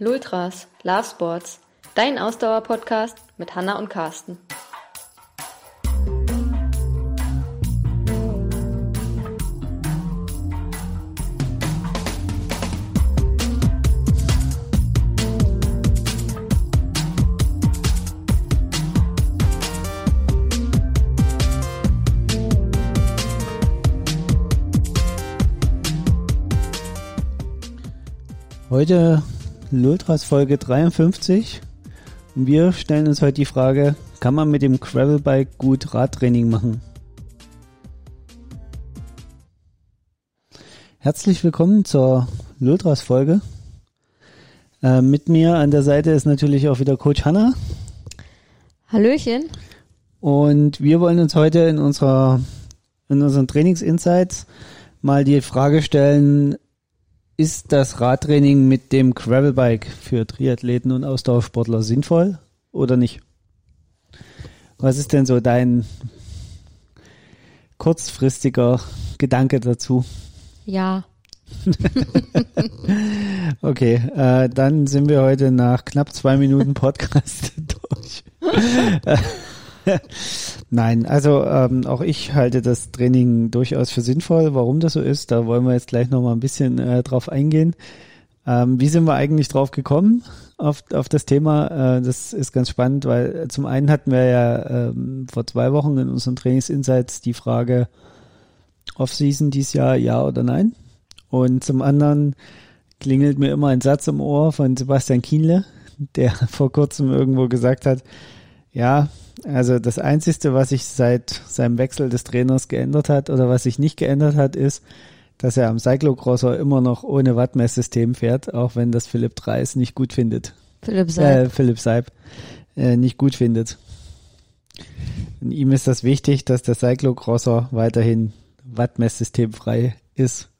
Lultras, Love Sports, dein Ausdauer-Podcast mit Hanna und Carsten. Heute Lultras Folge 53 und wir stellen uns heute die Frage, kann man mit dem Gravelbike gut Radtraining machen? Herzlich willkommen zur Lultras Folge. Äh, mit mir an der Seite ist natürlich auch wieder Coach Hanna. Hallöchen. Und wir wollen uns heute in unserer in unseren Trainingsinsights mal die Frage stellen, ist das Radtraining mit dem Gravelbike für Triathleten und Ausdauersportler sinnvoll oder nicht? Was ist denn so dein kurzfristiger Gedanke dazu? Ja. okay, äh, dann sind wir heute nach knapp zwei Minuten Podcast durch. Nein, also ähm, auch ich halte das Training durchaus für sinnvoll. Warum das so ist, da wollen wir jetzt gleich nochmal ein bisschen äh, drauf eingehen. Ähm, wie sind wir eigentlich drauf gekommen auf, auf das Thema? Äh, das ist ganz spannend, weil zum einen hatten wir ja ähm, vor zwei Wochen in unseren Trainingsinsights die Frage Off-Season dieses Jahr, ja oder nein? Und zum anderen klingelt mir immer ein Satz im Ohr von Sebastian Kienle, der vor kurzem irgendwo gesagt hat, ja, also das Einzige, was sich seit seinem Wechsel des Trainers geändert hat oder was sich nicht geändert hat, ist, dass er am Cyclocrosser immer noch ohne Wattmesssystem fährt, auch wenn das Philipp Dreis nicht gut findet. Philipp Seib. Äh, Philipp Seib äh, nicht gut findet. Und ihm ist das wichtig, dass der Cyclocrosser weiterhin Wattmesssystemfrei ist.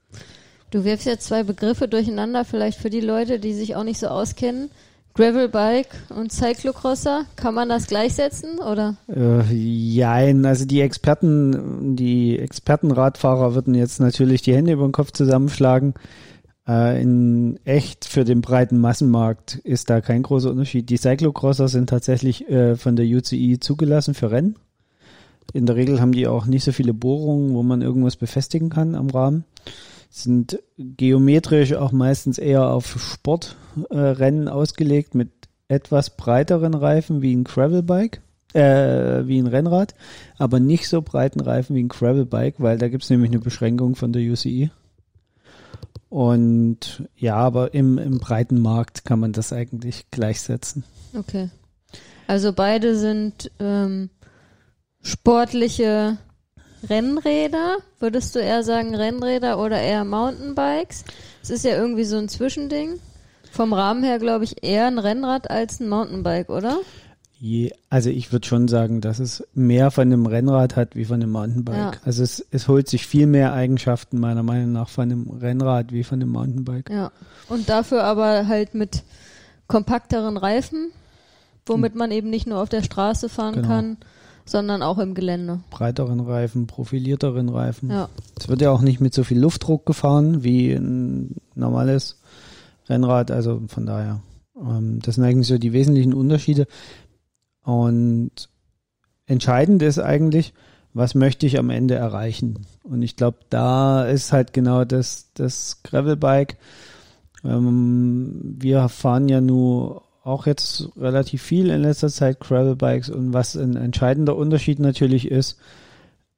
Du wirfst jetzt zwei Begriffe durcheinander, vielleicht für die Leute, die sich auch nicht so auskennen. Gravelbike und Cyclocrosser, kann man das gleichsetzen oder? Äh, jein, also die Experten, die Expertenradfahrer würden jetzt natürlich die Hände über den Kopf zusammenschlagen. Äh, in echt für den breiten Massenmarkt ist da kein großer Unterschied. Die Cyclocrosser sind tatsächlich äh, von der UCI zugelassen für Rennen. In der Regel haben die auch nicht so viele Bohrungen, wo man irgendwas befestigen kann am Rahmen sind geometrisch auch meistens eher auf Sportrennen äh, ausgelegt mit etwas breiteren Reifen wie ein Gravelbike, äh, wie ein Rennrad, aber nicht so breiten Reifen wie ein Gravelbike, weil da gibt's nämlich eine Beschränkung von der UCI. Und ja, aber im, im breiten Markt kann man das eigentlich gleichsetzen. Okay. Also beide sind ähm, sportliche Rennräder? Würdest du eher sagen Rennräder oder eher Mountainbikes? Es ist ja irgendwie so ein Zwischending. Vom Rahmen her glaube ich eher ein Rennrad als ein Mountainbike, oder? Je, also ich würde schon sagen, dass es mehr von einem Rennrad hat wie von einem Mountainbike. Ja. Also es, es holt sich viel mehr Eigenschaften meiner Meinung nach von einem Rennrad wie von einem Mountainbike. Ja. Und dafür aber halt mit kompakteren Reifen, womit man eben nicht nur auf der Straße fahren genau. kann, sondern auch im Gelände. Breiteren Reifen, profilierteren Reifen. Ja. Es wird ja auch nicht mit so viel Luftdruck gefahren wie ein normales Rennrad, also von daher. Ähm, das sind eigentlich so die wesentlichen Unterschiede. Und entscheidend ist eigentlich, was möchte ich am Ende erreichen? Und ich glaube, da ist halt genau das, das Gravelbike. Ähm, wir fahren ja nur auch jetzt relativ viel in letzter Zeit Gravelbikes und was ein entscheidender Unterschied natürlich ist,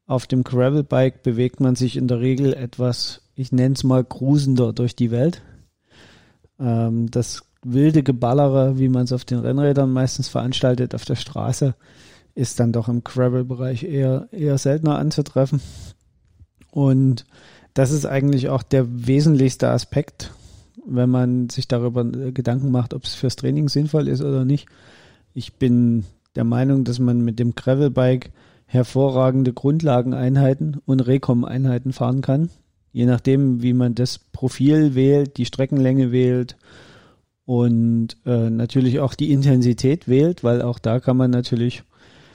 auf dem Gravelbike bewegt man sich in der Regel etwas, ich nenne es mal grusender durch die Welt. Ähm, das wilde Geballere, wie man es auf den Rennrädern meistens veranstaltet auf der Straße, ist dann doch im Gravel-Bereich eher, eher seltener anzutreffen. Und das ist eigentlich auch der wesentlichste Aspekt wenn man sich darüber äh, Gedanken macht, ob es fürs Training sinnvoll ist oder nicht. Ich bin der Meinung, dass man mit dem Gravelbike hervorragende Grundlageneinheiten und Rekom-Einheiten fahren kann. Je nachdem, wie man das Profil wählt, die Streckenlänge wählt und äh, natürlich auch die Intensität wählt, weil auch da kann man natürlich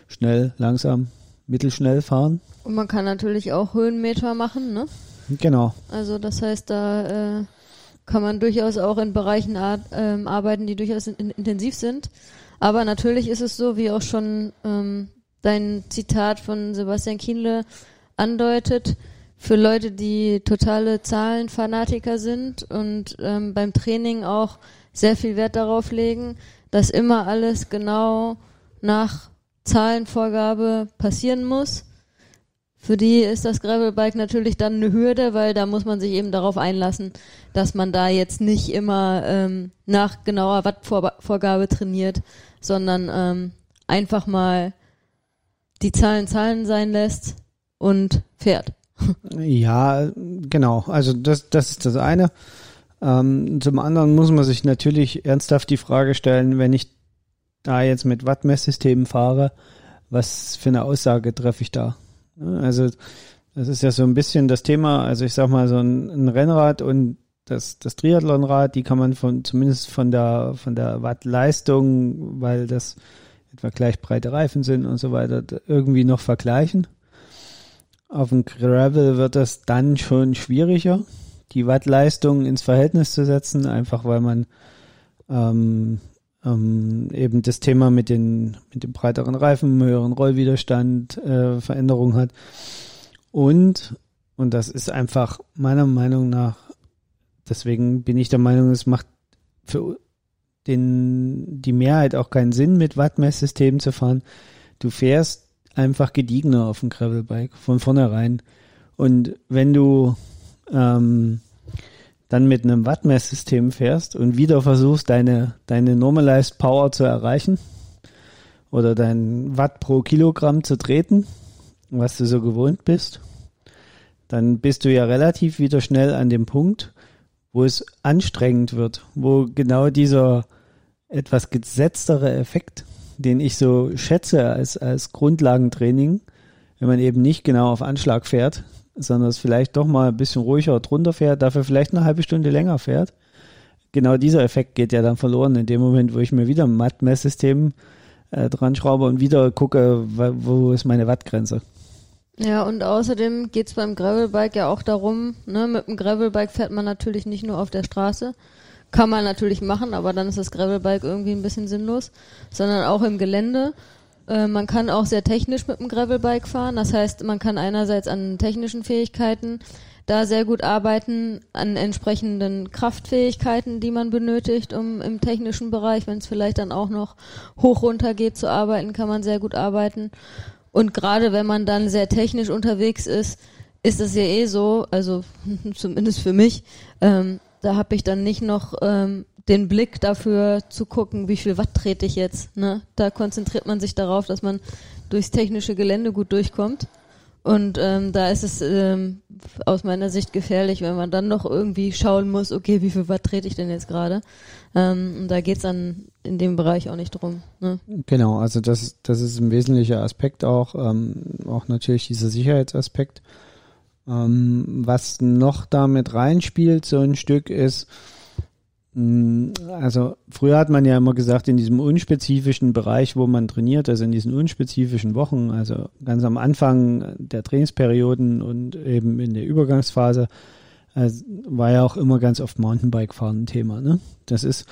schnell, langsam, mittelschnell fahren. Und man kann natürlich auch Höhenmeter machen, ne? Genau. Also das heißt, da äh, kann man durchaus auch in Bereichen ar ähm, arbeiten, die durchaus in intensiv sind. Aber natürlich ist es so, wie auch schon ähm, dein Zitat von Sebastian Kienle andeutet, für Leute, die totale Zahlenfanatiker sind und ähm, beim Training auch sehr viel Wert darauf legen, dass immer alles genau nach Zahlenvorgabe passieren muss. Für die ist das Gravelbike natürlich dann eine Hürde, weil da muss man sich eben darauf einlassen, dass man da jetzt nicht immer ähm, nach genauer Wattvorgabe trainiert, sondern ähm, einfach mal die Zahlen Zahlen sein lässt und fährt. Ja, genau. Also das, das ist das eine. Ähm, zum anderen muss man sich natürlich ernsthaft die Frage stellen, wenn ich da jetzt mit Wattmesssystemen fahre, was für eine Aussage treffe ich da? Also das ist ja so ein bisschen das Thema, also ich sag mal so ein, ein Rennrad und das, das Triathlonrad, die kann man von zumindest von der von der Wattleistung, weil das etwa gleich breite Reifen sind und so weiter, irgendwie noch vergleichen. Auf dem Gravel wird das dann schon schwieriger, die Wattleistung ins Verhältnis zu setzen, einfach weil man ähm, ähm, eben das Thema mit den mit dem breiteren Reifen, höheren Rollwiderstand, äh, Veränderung hat. Und, und das ist einfach meiner Meinung nach, deswegen bin ich der Meinung, es macht für den, die Mehrheit auch keinen Sinn, mit Wattmesssystemen zu fahren. Du fährst einfach gediegener auf dem Gravelbike von vornherein. Und wenn du ähm, dann mit einem Wattmesssystem fährst und wieder versuchst, deine, deine Normalized Power zu erreichen oder dein Watt pro Kilogramm zu treten, was du so gewohnt bist, dann bist du ja relativ wieder schnell an dem Punkt, wo es anstrengend wird, wo genau dieser etwas gesetztere Effekt den ich so schätze als, als Grundlagentraining, wenn man eben nicht genau auf Anschlag fährt, sondern es vielleicht doch mal ein bisschen ruhiger drunter fährt, dafür vielleicht eine halbe Stunde länger fährt. Genau dieser Effekt geht ja dann verloren in dem Moment, wo ich mir wieder ein Matt-Messsystem äh, dran schraube und wieder gucke, wo ist meine Wattgrenze. Ja, und außerdem geht's beim Gravelbike ja auch darum, ne, mit dem Gravelbike fährt man natürlich nicht nur auf der Straße, kann man natürlich machen, aber dann ist das Gravelbike irgendwie ein bisschen sinnlos, sondern auch im Gelände. Äh, man kann auch sehr technisch mit dem Gravelbike fahren. Das heißt, man kann einerseits an technischen Fähigkeiten da sehr gut arbeiten, an entsprechenden Kraftfähigkeiten, die man benötigt, um im technischen Bereich, wenn es vielleicht dann auch noch hoch runter geht zu arbeiten, kann man sehr gut arbeiten. Und gerade wenn man dann sehr technisch unterwegs ist, ist es ja eh so, also zumindest für mich, ähm, da habe ich dann nicht noch ähm, den Blick dafür zu gucken, wie viel Watt trete ich jetzt. Ne? Da konzentriert man sich darauf, dass man durchs technische Gelände gut durchkommt. Und ähm, da ist es ähm, aus meiner Sicht gefährlich, wenn man dann noch irgendwie schauen muss, okay, wie viel Watt trete ich denn jetzt gerade? Ähm, und da geht's dann in dem Bereich auch nicht drum. Ne? Genau, also das, das ist ein wesentlicher Aspekt auch, ähm, auch natürlich dieser Sicherheitsaspekt. Ähm, was noch damit reinspielt, so ein Stück ist, also früher hat man ja immer gesagt, in diesem unspezifischen Bereich, wo man trainiert, also in diesen unspezifischen Wochen, also ganz am Anfang der Trainingsperioden und eben in der Übergangsphase, also war ja auch immer ganz oft Mountainbike-Fahren ein Thema. Ne? Das ist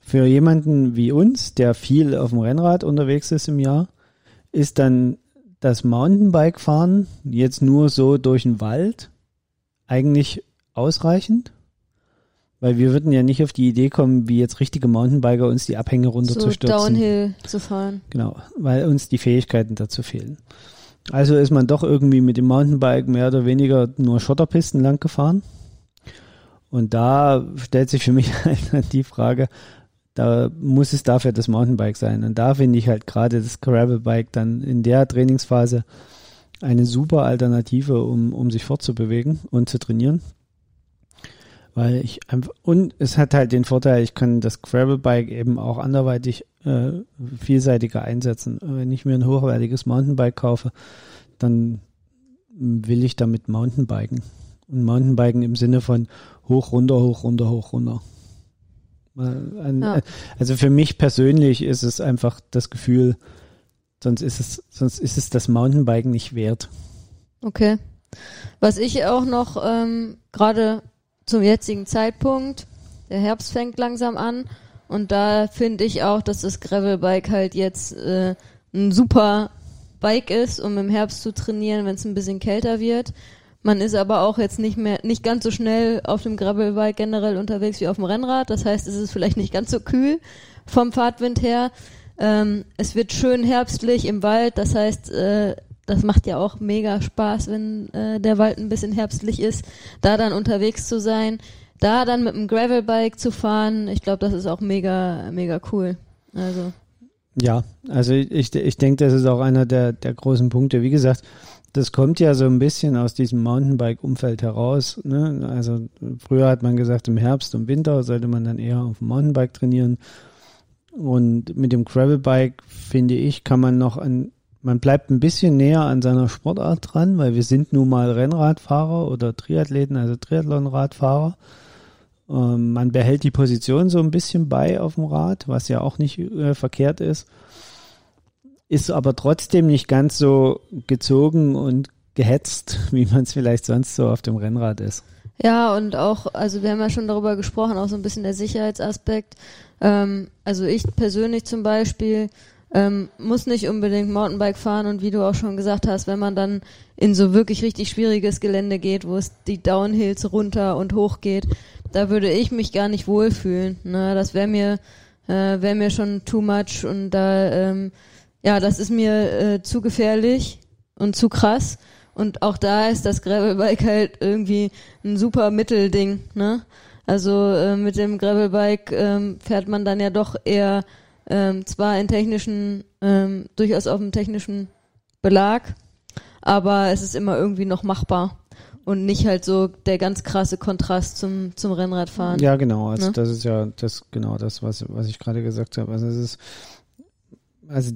für jemanden wie uns, der viel auf dem Rennrad unterwegs ist im Jahr, ist dann das Mountainbike-Fahren jetzt nur so durch den Wald eigentlich ausreichend? Weil wir würden ja nicht auf die Idee kommen, wie jetzt richtige Mountainbiker uns die Abhänge runterzustürzen. So Downhill zu fahren. Genau, weil uns die Fähigkeiten dazu fehlen. Also ist man doch irgendwie mit dem Mountainbike mehr oder weniger nur Schotterpisten lang gefahren. Und da stellt sich für mich halt die Frage, da muss es dafür das Mountainbike sein. Und da finde ich halt gerade das Gravelbike dann in der Trainingsphase eine super Alternative, um, um sich fortzubewegen und zu trainieren. Weil ich einfach, und es hat halt den Vorteil, ich kann das Gravelbike eben auch anderweitig äh, vielseitiger einsetzen. Wenn ich mir ein hochwertiges Mountainbike kaufe, dann will ich damit Mountainbiken. Und Mountainbiken im Sinne von hoch, runter, hoch, runter, hoch, runter. Ja. Also für mich persönlich ist es einfach das Gefühl, sonst ist es, sonst ist es das Mountainbiken nicht wert. Okay. Was ich auch noch ähm, gerade zum jetzigen Zeitpunkt. Der Herbst fängt langsam an und da finde ich auch, dass das Gravelbike halt jetzt äh, ein super Bike ist, um im Herbst zu trainieren, wenn es ein bisschen kälter wird. Man ist aber auch jetzt nicht mehr, nicht ganz so schnell auf dem Gravelbike generell unterwegs wie auf dem Rennrad. Das heißt, es ist vielleicht nicht ganz so kühl vom Fahrtwind her. Ähm, es wird schön herbstlich im Wald. Das heißt, äh, das macht ja auch mega Spaß, wenn äh, der Wald ein bisschen herbstlich ist, da dann unterwegs zu sein, da dann mit dem Gravelbike zu fahren. Ich glaube, das ist auch mega, mega cool. Also. Ja, also ich, ich denke, das ist auch einer der, der großen Punkte. Wie gesagt, das kommt ja so ein bisschen aus diesem Mountainbike-Umfeld heraus. Ne? Also früher hat man gesagt, im Herbst und Winter sollte man dann eher auf dem Mountainbike trainieren. Und mit dem Gravelbike, finde ich, kann man noch an, man bleibt ein bisschen näher an seiner Sportart dran, weil wir sind nun mal Rennradfahrer oder Triathleten, also Triathlon-Radfahrer. Ähm, man behält die Position so ein bisschen bei auf dem Rad, was ja auch nicht äh, verkehrt ist ist aber trotzdem nicht ganz so gezogen und gehetzt, wie man es vielleicht sonst so auf dem Rennrad ist. Ja, und auch, also wir haben ja schon darüber gesprochen, auch so ein bisschen der Sicherheitsaspekt. Ähm, also ich persönlich zum Beispiel ähm, muss nicht unbedingt Mountainbike fahren und wie du auch schon gesagt hast, wenn man dann in so wirklich richtig schwieriges Gelände geht, wo es die Downhills runter und hoch geht, da würde ich mich gar nicht wohlfühlen. Ne? Das wäre mir, äh, wäre mir schon too much und da ähm, ja, das ist mir äh, zu gefährlich und zu krass. Und auch da ist das Gravelbike halt irgendwie ein super Mittelding, ne? Also äh, mit dem Gravelbike ähm, fährt man dann ja doch eher ähm, zwar in technischen, ähm, durchaus auf dem technischen Belag, aber es ist immer irgendwie noch machbar und nicht halt so der ganz krasse Kontrast zum zum Rennradfahren. Ja, genau. Also ne? das ist ja das genau das, was was ich gerade gesagt habe. Also es ist also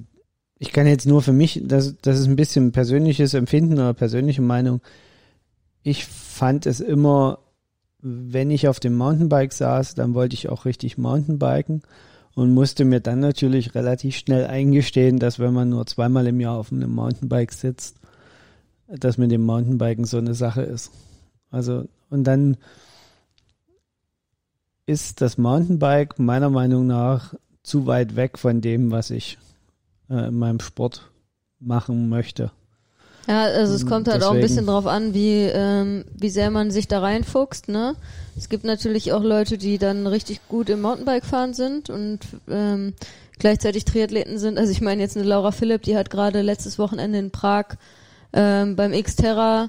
ich kann jetzt nur für mich, das, das ist ein bisschen persönliches Empfinden oder persönliche Meinung. Ich fand es immer, wenn ich auf dem Mountainbike saß, dann wollte ich auch richtig Mountainbiken und musste mir dann natürlich relativ schnell eingestehen, dass wenn man nur zweimal im Jahr auf einem Mountainbike sitzt, dass mit dem Mountainbiken so eine Sache ist. Also, und dann ist das Mountainbike meiner Meinung nach zu weit weg von dem, was ich äh, in meinem Sport machen möchte. Ja, also es kommt halt Deswegen. auch ein bisschen drauf an, wie, ähm, wie sehr man sich da reinfuchst, ne? Es gibt natürlich auch Leute, die dann richtig gut im Mountainbike fahren sind und ähm, gleichzeitig Triathleten sind. Also ich meine jetzt eine Laura Philipp, die hat gerade letztes Wochenende in Prag ähm, beim Xterra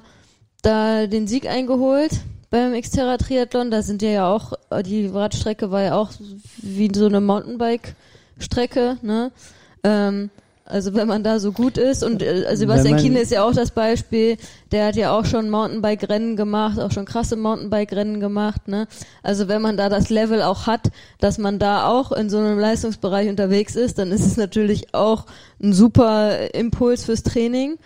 da den Sieg eingeholt beim Xterra Triathlon. Da sind ja auch, die Radstrecke war ja auch wie so eine Mountainbike-Strecke, ne? Ähm, also wenn man da so gut ist und äh, Sebastian Kienle ist ja auch das Beispiel, der hat ja auch schon Mountainbike-Rennen gemacht, auch schon krasse Mountainbike-Rennen gemacht, ne? Also wenn man da das Level auch hat, dass man da auch in so einem Leistungsbereich unterwegs ist, dann ist es natürlich auch ein super Impuls fürs Training.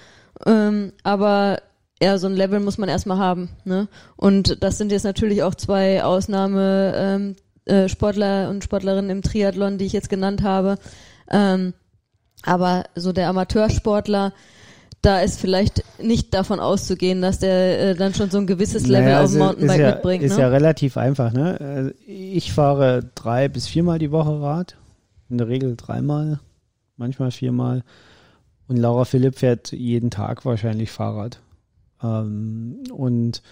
Ähm, aber ja, so ein Level muss man erstmal haben, ne? Und das sind jetzt natürlich auch zwei Ausnahme ähm, äh, Sportler und Sportlerinnen im Triathlon, die ich jetzt genannt habe. Ähm, aber so der Amateursportler, da ist vielleicht nicht davon auszugehen, dass der äh, dann schon so ein gewisses Level naja, auf dem also Mountainbike ja, mitbringt. Ist ne? ja relativ einfach. Ne? Also ich fahre drei bis viermal die Woche Rad. In der Regel dreimal, manchmal viermal. Und Laura Philipp fährt jeden Tag wahrscheinlich Fahrrad. Ähm, und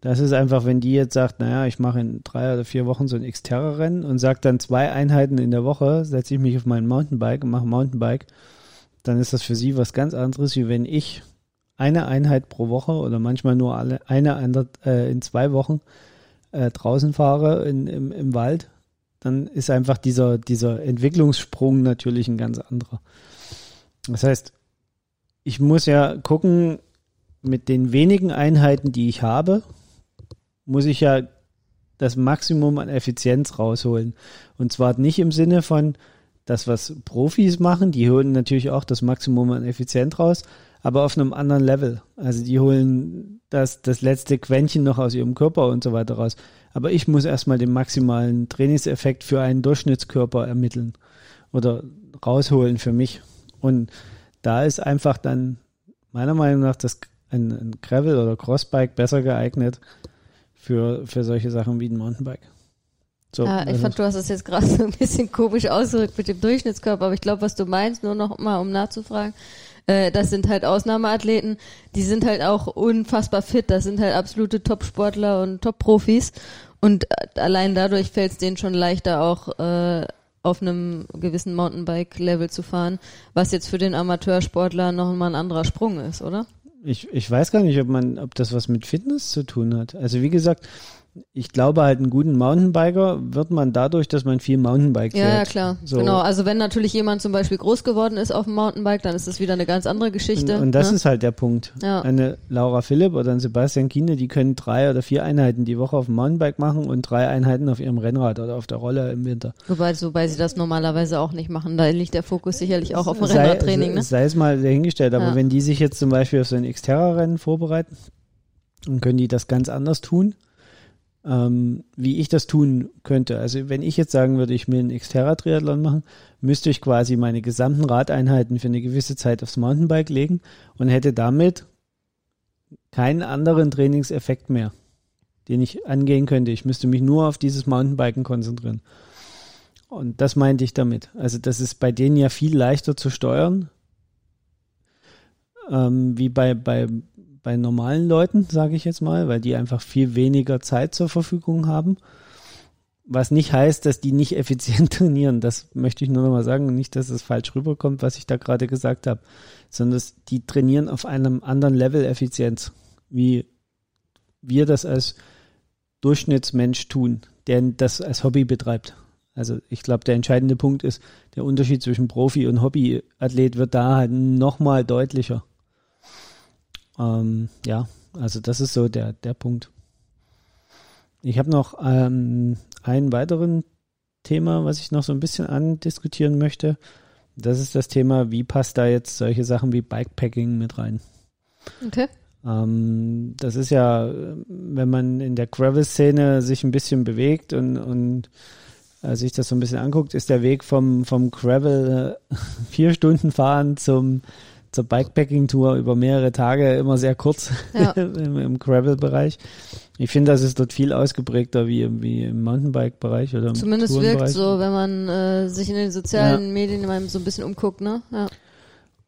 das ist einfach, wenn die jetzt sagt, naja, ich mache in drei oder vier Wochen so ein Xterra-Rennen und sagt dann zwei Einheiten in der Woche, setze ich mich auf mein Mountainbike und mache Mountainbike, dann ist das für sie was ganz anderes, wie wenn ich eine Einheit pro Woche oder manchmal nur alle eine andere, äh, in zwei Wochen äh, draußen fahre in, im, im Wald, dann ist einfach dieser, dieser Entwicklungssprung natürlich ein ganz anderer. Das heißt, ich muss ja gucken, mit den wenigen Einheiten, die ich habe, muss ich ja das Maximum an Effizienz rausholen. Und zwar nicht im Sinne von das, was Profis machen, die holen natürlich auch das Maximum an Effizienz raus, aber auf einem anderen Level. Also die holen das, das letzte Quäntchen noch aus ihrem Körper und so weiter raus. Aber ich muss erstmal den maximalen Trainingseffekt für einen Durchschnittskörper ermitteln oder rausholen für mich. Und da ist einfach dann meiner Meinung nach das ein, ein Gravel oder Crossbike besser geeignet, für, für solche Sachen wie ein Mountainbike. So, ja, ich also fand, du hast das jetzt gerade so ein bisschen komisch ausgedrückt mit dem Durchschnittskörper, aber ich glaube, was du meinst, nur noch mal, um nachzufragen, äh, das sind halt Ausnahmeathleten, die sind halt auch unfassbar fit, das sind halt absolute Top-Sportler und Top-Profis und äh, allein dadurch fällt es denen schon leichter auch äh, auf einem gewissen Mountainbike-Level zu fahren, was jetzt für den Amateursportler noch mal ein anderer Sprung ist, oder? Ich, ich weiß gar nicht, ob man, ob das was mit Fitness zu tun hat. Also wie gesagt, ich glaube halt, einen guten Mountainbiker wird man dadurch, dass man viel Mountainbike fährt. Ja, ja klar. So. Genau. Also wenn natürlich jemand zum Beispiel groß geworden ist auf dem Mountainbike, dann ist das wieder eine ganz andere Geschichte. Und, und das ne? ist halt der Punkt. Ja. Eine Laura Philipp oder ein Sebastian Kiene, die können drei oder vier Einheiten die Woche auf dem Mountainbike machen und drei Einheiten auf ihrem Rennrad oder auf der Rolle im Winter. Wobei, wobei sie das normalerweise auch nicht machen. Da liegt der Fokus sicherlich auch auf dem sei, Rennradtraining. Ne? Sei es mal dahingestellt, aber ja. wenn die sich jetzt zum Beispiel auf so ein Xterra-Rennen vorbereiten, dann können die das ganz anders tun ähm, wie ich das tun könnte. Also wenn ich jetzt sagen würde, ich will einen Xterra-Triathlon machen, müsste ich quasi meine gesamten Radeinheiten für eine gewisse Zeit aufs Mountainbike legen und hätte damit keinen anderen Trainingseffekt mehr, den ich angehen könnte. Ich müsste mich nur auf dieses Mountainbiken konzentrieren. Und das meinte ich damit. Also das ist bei denen ja viel leichter zu steuern, ähm, wie bei, bei bei normalen Leuten, sage ich jetzt mal, weil die einfach viel weniger Zeit zur Verfügung haben. Was nicht heißt, dass die nicht effizient trainieren. Das möchte ich nur noch mal sagen. Nicht, dass es falsch rüberkommt, was ich da gerade gesagt habe, sondern dass die trainieren auf einem anderen Level Effizienz, wie wir das als Durchschnittsmensch tun, der das als Hobby betreibt. Also ich glaube, der entscheidende Punkt ist, der Unterschied zwischen Profi und Hobbyathlet wird da halt nochmal deutlicher. Ähm, ja, also das ist so der, der Punkt. Ich habe noch ähm, einen weiteren Thema, was ich noch so ein bisschen andiskutieren möchte. Das ist das Thema, wie passt da jetzt solche Sachen wie Bikepacking mit rein? Okay. Ähm, das ist ja, wenn man in der Gravel-Szene sich ein bisschen bewegt und, und äh, sich das so ein bisschen anguckt, ist der Weg vom, vom Gravel äh, vier Stunden fahren zum zur Bikepacking-Tour über mehrere Tage immer sehr kurz ja. im, im Gravel-Bereich. Ich finde, das ist dort viel ausgeprägter wie, wie im Mountainbike-Bereich oder im Zumindest wirkt so, wenn man äh, sich in den sozialen ja. Medien immer so ein bisschen umguckt, ne? Ja.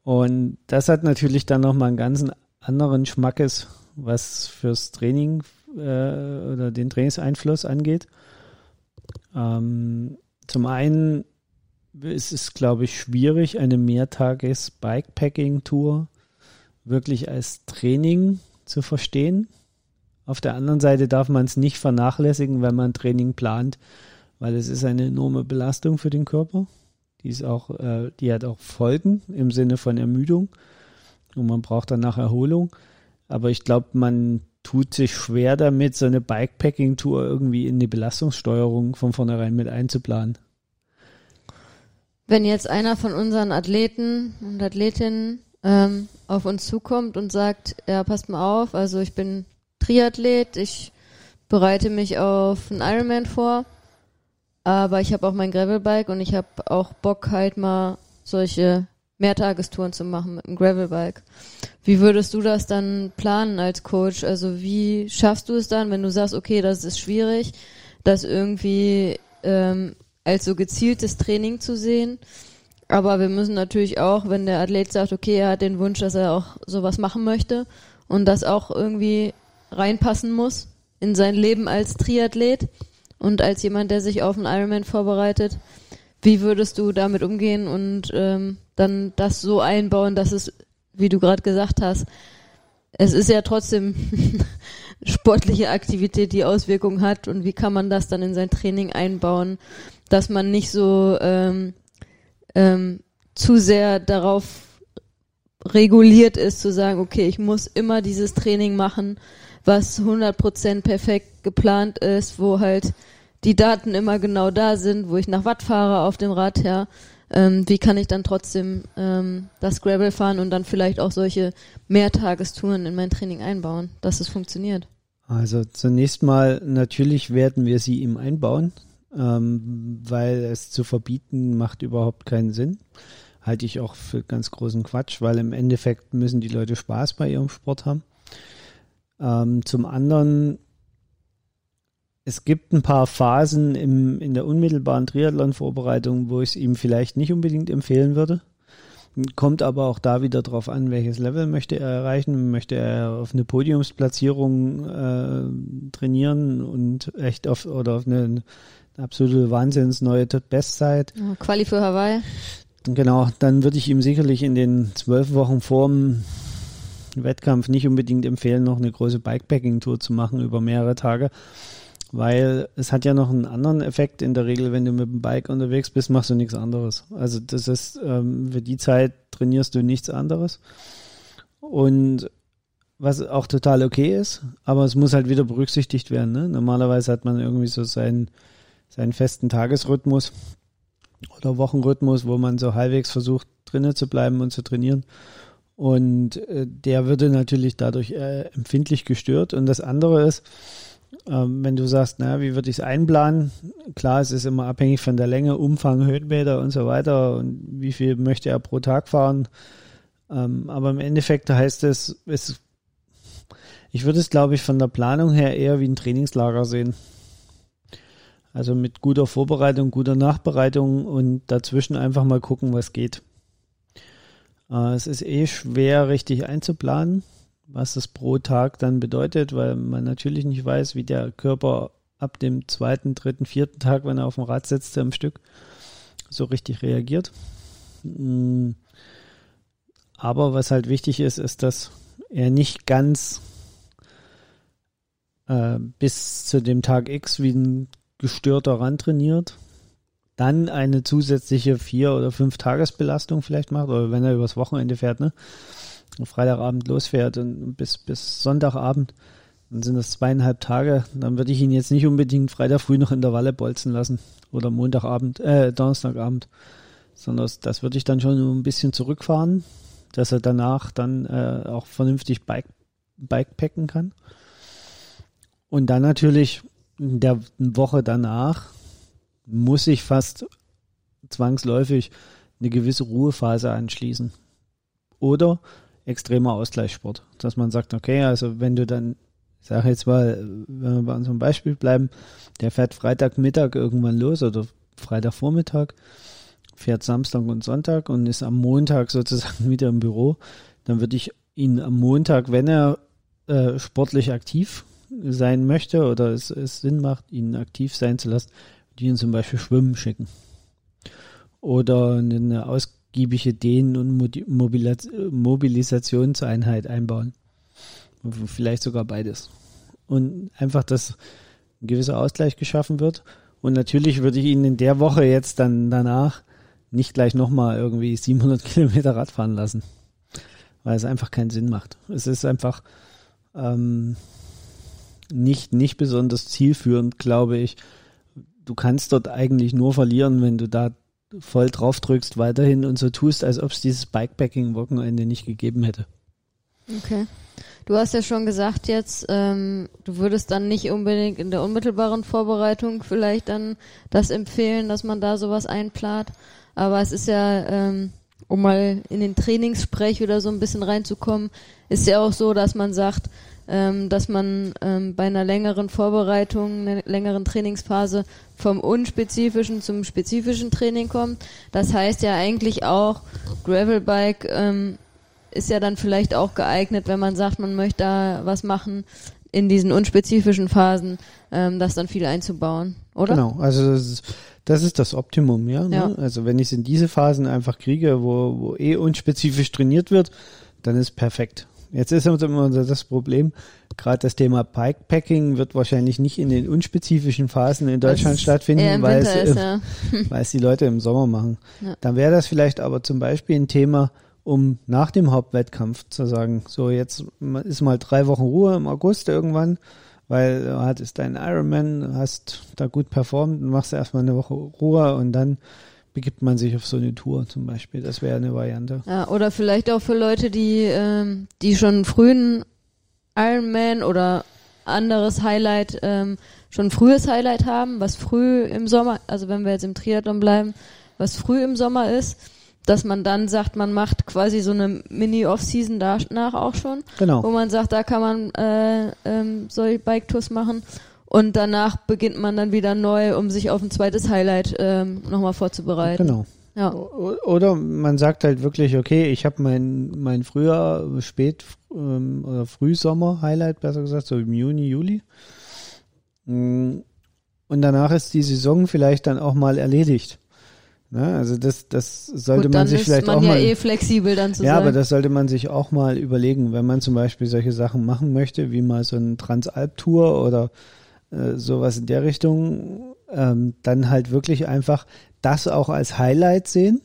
Und das hat natürlich dann nochmal einen ganz anderen Schmackes, was fürs Training äh, oder den Trainingseinfluss angeht. Ähm, zum einen es ist, glaube ich, schwierig, eine Mehrtages-Bikepacking-Tour wirklich als Training zu verstehen. Auf der anderen Seite darf man es nicht vernachlässigen, wenn man Training plant, weil es ist eine enorme Belastung für den Körper. Die ist auch, äh, die hat auch Folgen im Sinne von Ermüdung und man braucht danach Erholung. Aber ich glaube, man tut sich schwer damit, so eine Bikepacking-Tour irgendwie in die Belastungssteuerung von vornherein mit einzuplanen. Wenn jetzt einer von unseren Athleten und Athletinnen ähm, auf uns zukommt und sagt, ja, passt mal auf, also ich bin Triathlet, ich bereite mich auf einen Ironman vor, aber ich habe auch mein Gravelbike und ich habe auch Bock halt mal solche Mehrtagestouren zu machen mit dem Gravelbike. Wie würdest du das dann planen als Coach? Also wie schaffst du es dann, wenn du sagst, okay, das ist schwierig, das irgendwie ähm, als so gezieltes Training zu sehen. Aber wir müssen natürlich auch, wenn der Athlet sagt, okay, er hat den Wunsch, dass er auch sowas machen möchte und das auch irgendwie reinpassen muss in sein Leben als Triathlet und als jemand, der sich auf einen Ironman vorbereitet. Wie würdest du damit umgehen und ähm, dann das so einbauen, dass es, wie du gerade gesagt hast, es ist ja trotzdem sportliche Aktivität, die Auswirkungen hat und wie kann man das dann in sein Training einbauen, dass man nicht so ähm, ähm, zu sehr darauf reguliert ist, zu sagen, okay, ich muss immer dieses Training machen, was 100% perfekt geplant ist, wo halt die Daten immer genau da sind, wo ich nach Watt fahre auf dem Rad her. Ähm, wie kann ich dann trotzdem ähm, das Gravel fahren und dann vielleicht auch solche Mehrtagestouren in mein Training einbauen, dass es funktioniert? Also zunächst mal, natürlich werden wir sie ihm einbauen ähm, weil es zu verbieten macht überhaupt keinen Sinn. Halte ich auch für ganz großen Quatsch, weil im Endeffekt müssen die Leute Spaß bei ihrem Sport haben. Ähm, zum anderen es gibt ein paar Phasen im, in der unmittelbaren Triathlon-Vorbereitung, wo ich es ihm vielleicht nicht unbedingt empfehlen würde. Kommt aber auch da wieder drauf an, welches Level möchte er erreichen. Möchte er auf eine Podiumsplatzierung äh, trainieren und echt auf oder auf eine, eine absolute Wahnsinns neue Bestzeit. Ja, Quali für Hawaii. Genau, dann würde ich ihm sicherlich in den zwölf Wochen vorm Wettkampf nicht unbedingt empfehlen, noch eine große Bikepacking-Tour zu machen über mehrere Tage weil es hat ja noch einen anderen Effekt. In der Regel, wenn du mit dem Bike unterwegs bist, machst du nichts anderes. Also das ist, ähm, für die Zeit trainierst du nichts anderes. Und was auch total okay ist, aber es muss halt wieder berücksichtigt werden. Ne? Normalerweise hat man irgendwie so seinen, seinen festen Tagesrhythmus oder Wochenrhythmus, wo man so halbwegs versucht, drinnen zu bleiben und zu trainieren. Und äh, der würde natürlich dadurch äh, empfindlich gestört. Und das andere ist, ähm, wenn du sagst, naja, wie würde ich es einplanen? Klar, es ist immer abhängig von der Länge, Umfang, Höhenmeter und so weiter und wie viel möchte er pro Tag fahren. Ähm, aber im Endeffekt heißt es, es ich würde es, glaube ich, von der Planung her eher wie ein Trainingslager sehen. Also mit guter Vorbereitung, guter Nachbereitung und dazwischen einfach mal gucken, was geht. Äh, es ist eh schwer, richtig einzuplanen was das pro Tag dann bedeutet, weil man natürlich nicht weiß, wie der Körper ab dem zweiten, dritten, vierten Tag, wenn er auf dem Rad sitzt, am Stück so richtig reagiert. Mm. Aber was halt wichtig ist, ist, dass er nicht ganz äh, bis zu dem Tag X wie ein gestörter ran trainiert, dann eine zusätzliche vier oder fünf Tagesbelastung vielleicht macht, oder wenn er übers Wochenende fährt, ne? Freitagabend losfährt und bis, bis Sonntagabend, dann sind das zweieinhalb Tage. Dann würde ich ihn jetzt nicht unbedingt Freitag früh noch in der Walle bolzen lassen oder Montagabend, äh, Donnerstagabend, sondern das, das würde ich dann schon ein bisschen zurückfahren, dass er danach dann äh, auch vernünftig Bike, Bikepacken kann. Und dann natürlich der Woche danach muss ich fast zwangsläufig eine gewisse Ruhephase anschließen. Oder extremer Ausgleichssport. Dass man sagt, okay, also wenn du dann, ich sage jetzt mal, wenn wir bei unserem Beispiel bleiben, der fährt Freitagmittag irgendwann los oder Freitagvormittag, fährt Samstag und Sonntag und ist am Montag sozusagen wieder im Büro, dann würde ich ihn am Montag, wenn er äh, sportlich aktiv sein möchte oder es, es Sinn macht, ihn aktiv sein zu lassen, die ihn zum Beispiel schwimmen schicken. Oder eine Aus giebige Dehnen- und Mobilisationseinheit einbauen. Vielleicht sogar beides. Und einfach, dass ein gewisser Ausgleich geschaffen wird. Und natürlich würde ich ihn in der Woche jetzt dann danach nicht gleich nochmal irgendwie 700 Kilometer Rad fahren lassen. Weil es einfach keinen Sinn macht. Es ist einfach ähm, nicht, nicht besonders zielführend, glaube ich. Du kannst dort eigentlich nur verlieren, wenn du da voll drauf drückst weiterhin und so tust, als ob es dieses Bikepacking-Wochenende nicht gegeben hätte. Okay. Du hast ja schon gesagt jetzt, ähm, du würdest dann nicht unbedingt in der unmittelbaren Vorbereitung vielleicht dann das empfehlen, dass man da sowas einplant. Aber es ist ja, ähm, um mal in den Trainingssprech wieder so ein bisschen reinzukommen, ist ja auch so, dass man sagt, ähm, dass man ähm, bei einer längeren Vorbereitung, einer längeren Trainingsphase vom unspezifischen zum spezifischen Training kommt. Das heißt ja eigentlich auch, Gravelbike ähm, ist ja dann vielleicht auch geeignet, wenn man sagt, man möchte da was machen in diesen unspezifischen Phasen, ähm, das dann viel einzubauen, oder? Genau, also das ist, das, ist das Optimum, ja. Ne? ja. Also wenn ich es in diese Phasen einfach kriege, wo, wo eh unspezifisch trainiert wird, dann ist perfekt. Jetzt ist immer das Problem, gerade das Thema Bikepacking wird wahrscheinlich nicht in den unspezifischen Phasen in Deutschland das stattfinden, weil es, ist, ja. weil es die Leute im Sommer machen. Ja. Dann wäre das vielleicht aber zum Beispiel ein Thema, um nach dem Hauptwettkampf zu sagen, so jetzt ist mal drei Wochen Ruhe im August irgendwann, weil du hattest deinen Ironman, hast da gut performt, machst erstmal eine Woche Ruhe und dann begibt man sich auf so eine Tour zum Beispiel. Das wäre eine Variante. Ja, oder vielleicht auch für Leute, die, ähm, die schon einen frühen Ironman oder anderes Highlight, ähm, schon ein frühes Highlight haben, was früh im Sommer, also wenn wir jetzt im Triathlon bleiben, was früh im Sommer ist, dass man dann sagt, man macht quasi so eine Mini-Off-Season danach auch schon. Genau. Wo man sagt, da kann man äh, ähm, solche Bike-Tours machen und danach beginnt man dann wieder neu, um sich auf ein zweites Highlight ähm, nochmal vorzubereiten. Genau. Ja. Oder man sagt halt wirklich, okay, ich habe mein, mein Frühjahr, Spät- ähm, oder Frühsommer-Highlight, besser gesagt, so im Juni, Juli. Mm, und danach ist die Saison vielleicht dann auch mal erledigt. Ne? Also das, das sollte Gut, man sich vielleicht man auch ja mal. eh flexibel dann zu Ja, sein. aber das sollte man sich auch mal überlegen, wenn man zum Beispiel solche Sachen machen möchte, wie mal so ein Transalp-Tour oder äh, sowas in der Richtung, ähm, dann halt wirklich einfach das auch als Highlight sehen.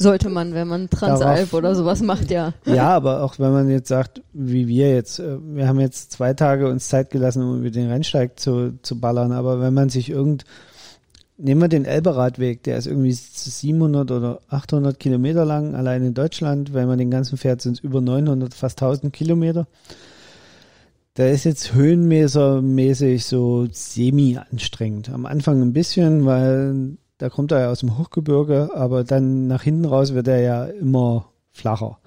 Sollte man, wenn man Transalp Darauf, oder sowas macht, ja. Ja, aber auch wenn man jetzt sagt, wie wir jetzt, äh, wir haben jetzt zwei Tage uns Zeit gelassen, um über den Rennsteig zu, zu ballern, aber wenn man sich irgend Nehmen wir den Elberadweg, der ist irgendwie 700 oder 800 Kilometer lang, allein in Deutschland. Wenn man den ganzen fährt, sind es über 900, fast 1000 Kilometer. Der ist jetzt höhenmäßig so semi-anstrengend. Am Anfang ein bisschen, weil da kommt er ja aus dem Hochgebirge, aber dann nach hinten raus wird er ja immer flacher.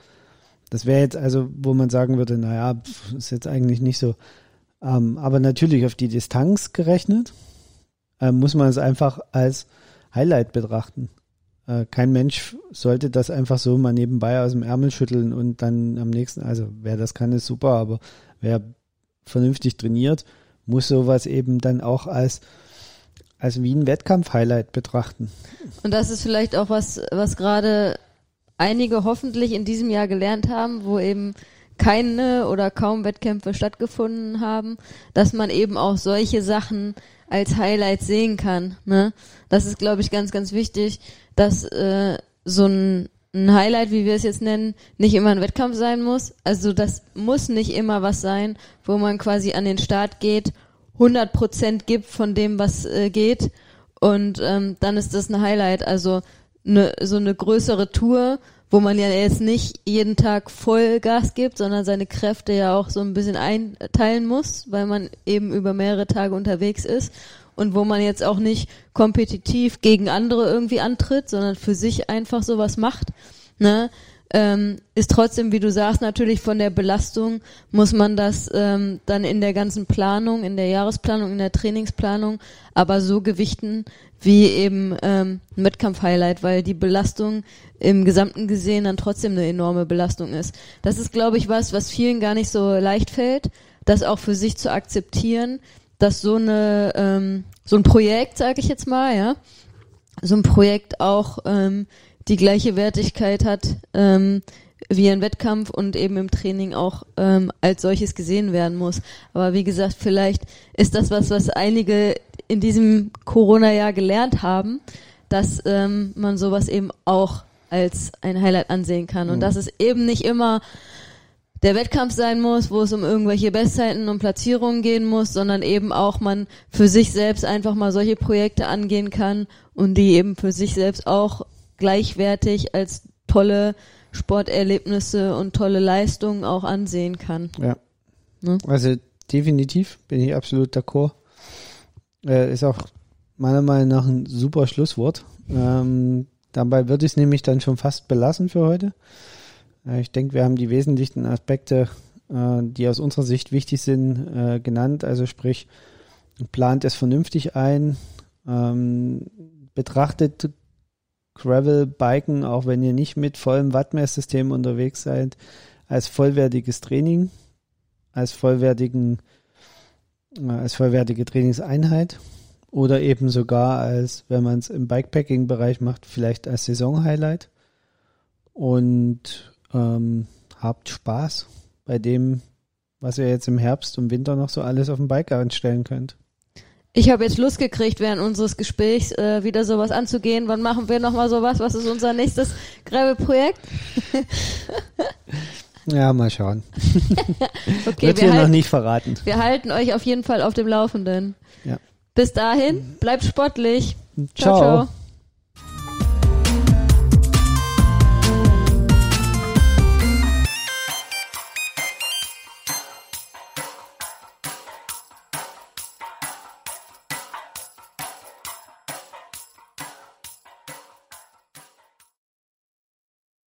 Das wäre jetzt also, wo man sagen würde, naja, ist jetzt eigentlich nicht so. Ähm, aber natürlich auf die Distanz gerechnet äh, muss man es einfach als Highlight betrachten. Äh, kein Mensch sollte das einfach so mal nebenbei aus dem Ärmel schütteln und dann am nächsten, also wer das kann, ist super, aber wer vernünftig trainiert, muss sowas eben dann auch als als wie ein Wettkampf-Highlight betrachten. Und das ist vielleicht auch was, was gerade einige hoffentlich in diesem Jahr gelernt haben, wo eben keine oder kaum Wettkämpfe stattgefunden haben, dass man eben auch solche Sachen als Highlight sehen kann. Ne? Das ist, glaube ich, ganz, ganz wichtig, dass äh, so ein, ein Highlight, wie wir es jetzt nennen, nicht immer ein Wettkampf sein muss. Also das muss nicht immer was sein, wo man quasi an den Start geht, 100 Prozent gibt von dem, was äh, geht und ähm, dann ist das ein Highlight. Also ne, so eine größere Tour, wo man ja jetzt nicht jeden Tag voll Gas gibt, sondern seine Kräfte ja auch so ein bisschen einteilen muss, weil man eben über mehrere Tage unterwegs ist und wo man jetzt auch nicht kompetitiv gegen andere irgendwie antritt, sondern für sich einfach sowas macht, ne? Ähm, ist trotzdem, wie du sagst, natürlich von der Belastung muss man das ähm, dann in der ganzen Planung, in der Jahresplanung, in der Trainingsplanung, aber so gewichten, wie eben ähm, ein Wettkampf-Highlight, weil die Belastung im Gesamten gesehen dann trotzdem eine enorme Belastung ist. Das ist, glaube ich, was, was vielen gar nicht so leicht fällt, das auch für sich zu akzeptieren, dass so eine ähm, so ein Projekt, sage ich jetzt mal, ja, so ein Projekt auch ähm, die gleiche Wertigkeit hat ähm, wie ein Wettkampf und eben im Training auch ähm, als solches gesehen werden muss. Aber wie gesagt, vielleicht ist das was, was einige in diesem Corona-Jahr gelernt haben, dass ähm, man sowas eben auch als ein Highlight ansehen kann und mhm. dass es eben nicht immer der Wettkampf sein muss, wo es um irgendwelche Bestzeiten und Platzierungen gehen muss, sondern eben auch man für sich selbst einfach mal solche Projekte angehen kann und die eben für sich selbst auch gleichwertig als tolle Sporterlebnisse und tolle Leistungen auch ansehen kann. Ja. Ne? Also definitiv bin ich absolut d'accord. Äh, ist auch meiner Meinung nach ein super Schlusswort. Ähm, dabei würde ich es nämlich dann schon fast belassen für heute. Äh, ich denke, wir haben die wesentlichen Aspekte, äh, die aus unserer Sicht wichtig sind, äh, genannt. Also sprich, plant es vernünftig ein, ähm, betrachtet Gravel-Biken, auch wenn ihr nicht mit vollem Wattmesssystem unterwegs seid, als vollwertiges Training, als vollwertigen als vollwertige Trainingseinheit oder eben sogar als, wenn man es im Bikepacking-Bereich macht, vielleicht als Saison-Highlight. Und ähm, habt Spaß bei dem, was ihr jetzt im Herbst und Winter noch so alles auf dem Bike anstellen könnt. Ich habe jetzt Lust gekriegt, während unseres Gesprächs äh, wieder sowas anzugehen. Wann machen wir nochmal sowas? Was ist unser nächstes Gravel-Projekt? Ja, mal schauen. okay, Wird hier noch nicht verraten. Wir halten euch auf jeden Fall auf dem Laufenden. Ja. Bis dahin, bleibt sportlich. ciao. ciao. ciao.